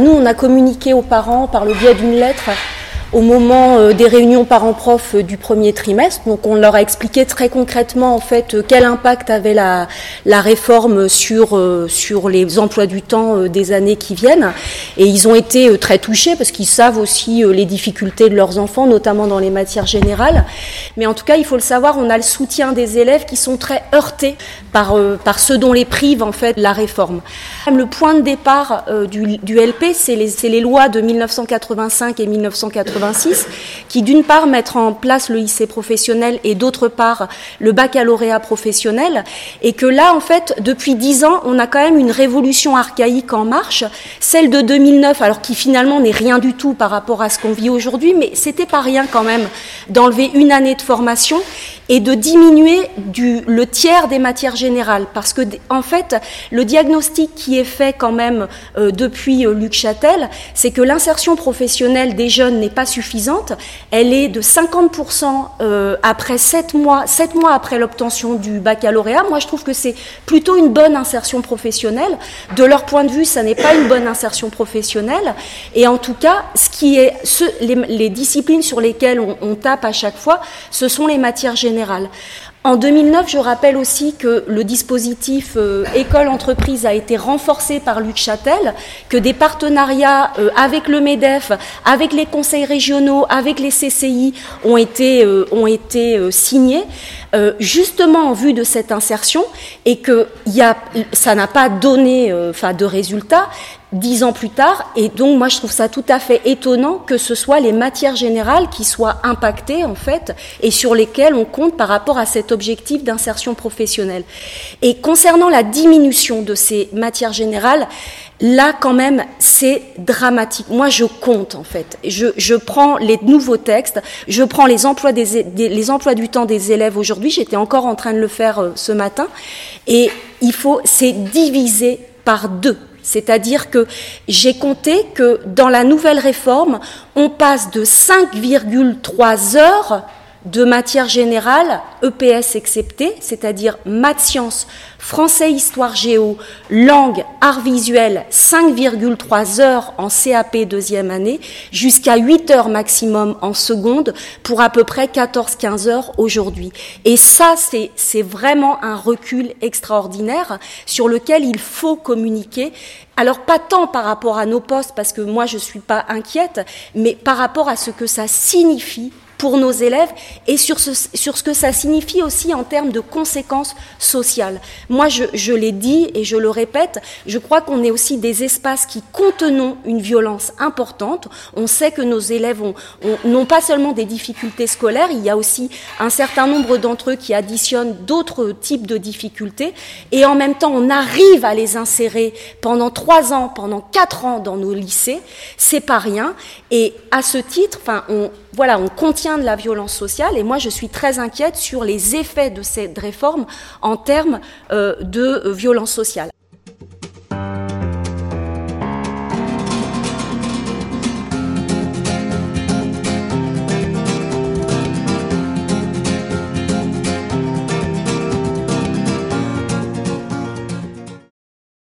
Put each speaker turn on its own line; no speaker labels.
nous, on a communiqué aux parents par le biais d'une lettre au moment euh, des réunions parents-prof euh, du premier trimestre. Donc on leur a expliqué très concrètement en fait euh, quel impact avait la, réforme sur, sur les emplois du temps des années qui viennent. Et ils ont été très touchés parce qu'ils savent aussi les difficultés de leurs enfants, notamment dans les matières générales. Mais en tout cas, il faut le savoir, on a le soutien des élèves qui sont très heurtés par, par ceux dont les prive en fait la réforme. Le point de départ du, du LP, c'est les, les lois de 1985 et 1985 qui d'une part mettre en place le lycée professionnel et d'autre part le baccalauréat professionnel, et que là, en fait, depuis dix ans, on a quand même une révolution archaïque en marche, celle de 2009, alors qui finalement n'est rien du tout par rapport à ce qu'on vit aujourd'hui, mais c'était pas rien quand même d'enlever une année de formation et de diminuer le tiers des matières générales. Parce que, en fait, le diagnostic qui est fait quand même euh, depuis euh, Luc Châtel, c'est que l'insertion professionnelle des jeunes n'est pas suffisante. Elle est de 50% euh, après 7 mois, 7 mois après l'obtention du baccalauréat. Moi, je trouve que c'est plutôt une bonne insertion professionnelle. De leur point de vue, ça n'est pas une bonne insertion professionnelle. Et en tout cas, ce qui est, les, disciplines sur lesquelles on tape à chaque fois, ce sont les matières générales en 2009, je rappelle aussi que le dispositif euh, école-entreprise a été renforcé par Luc Châtel, que des partenariats euh, avec le MEDEF, avec les conseils régionaux, avec les CCI ont été, euh, ont été signés, justement en vue de cette insertion, et que y ça n'a pas donné de résultats, dix ans plus tard. Et donc, moi, je trouve ça tout à fait étonnant que ce soit les matières générales qui soient impactées, en fait, et sur lesquelles on compte par rapport à cet objectif d'insertion professionnelle. Et concernant la diminution de ces matières générales, là, quand même, c'est dramatique. Moi, je compte, en fait. Je, je, prends les nouveaux textes, je prends les emplois, des, les emplois du temps des élèves aujourd'hui. J'étais encore en train de le faire euh, ce matin. Et il faut, c'est divisé par deux c'est-à-dire que j'ai compté que dans la nouvelle réforme, on passe de 5,3 heures de matière générale, EPS excepté, c'est-à-dire maths sciences, français, histoire, géo, langue, art visuel, 5,3 heures en CAP deuxième année, jusqu'à 8 heures maximum en seconde, pour à peu près 14-15 heures aujourd'hui. Et ça, c'est vraiment un recul extraordinaire sur lequel il faut communiquer. Alors pas tant par rapport à nos postes, parce que moi je ne suis pas inquiète, mais par rapport à ce que ça signifie pour nos élèves et sur ce, sur ce que ça signifie aussi en termes de conséquences sociales. Moi, je, je l'ai dit et je le répète, je crois qu'on est aussi des espaces qui contenons une violence importante. On sait que nos élèves n'ont pas seulement des difficultés scolaires, il y a aussi un certain nombre d'entre eux qui additionnent d'autres types de difficultés et en même temps, on arrive à les insérer pendant trois ans, pendant quatre ans dans nos lycées. C'est pas rien. Et à ce titre, enfin, on, voilà, on contient de la violence sociale et moi je suis très inquiète sur les effets de cette réforme en termes euh, de violence sociale.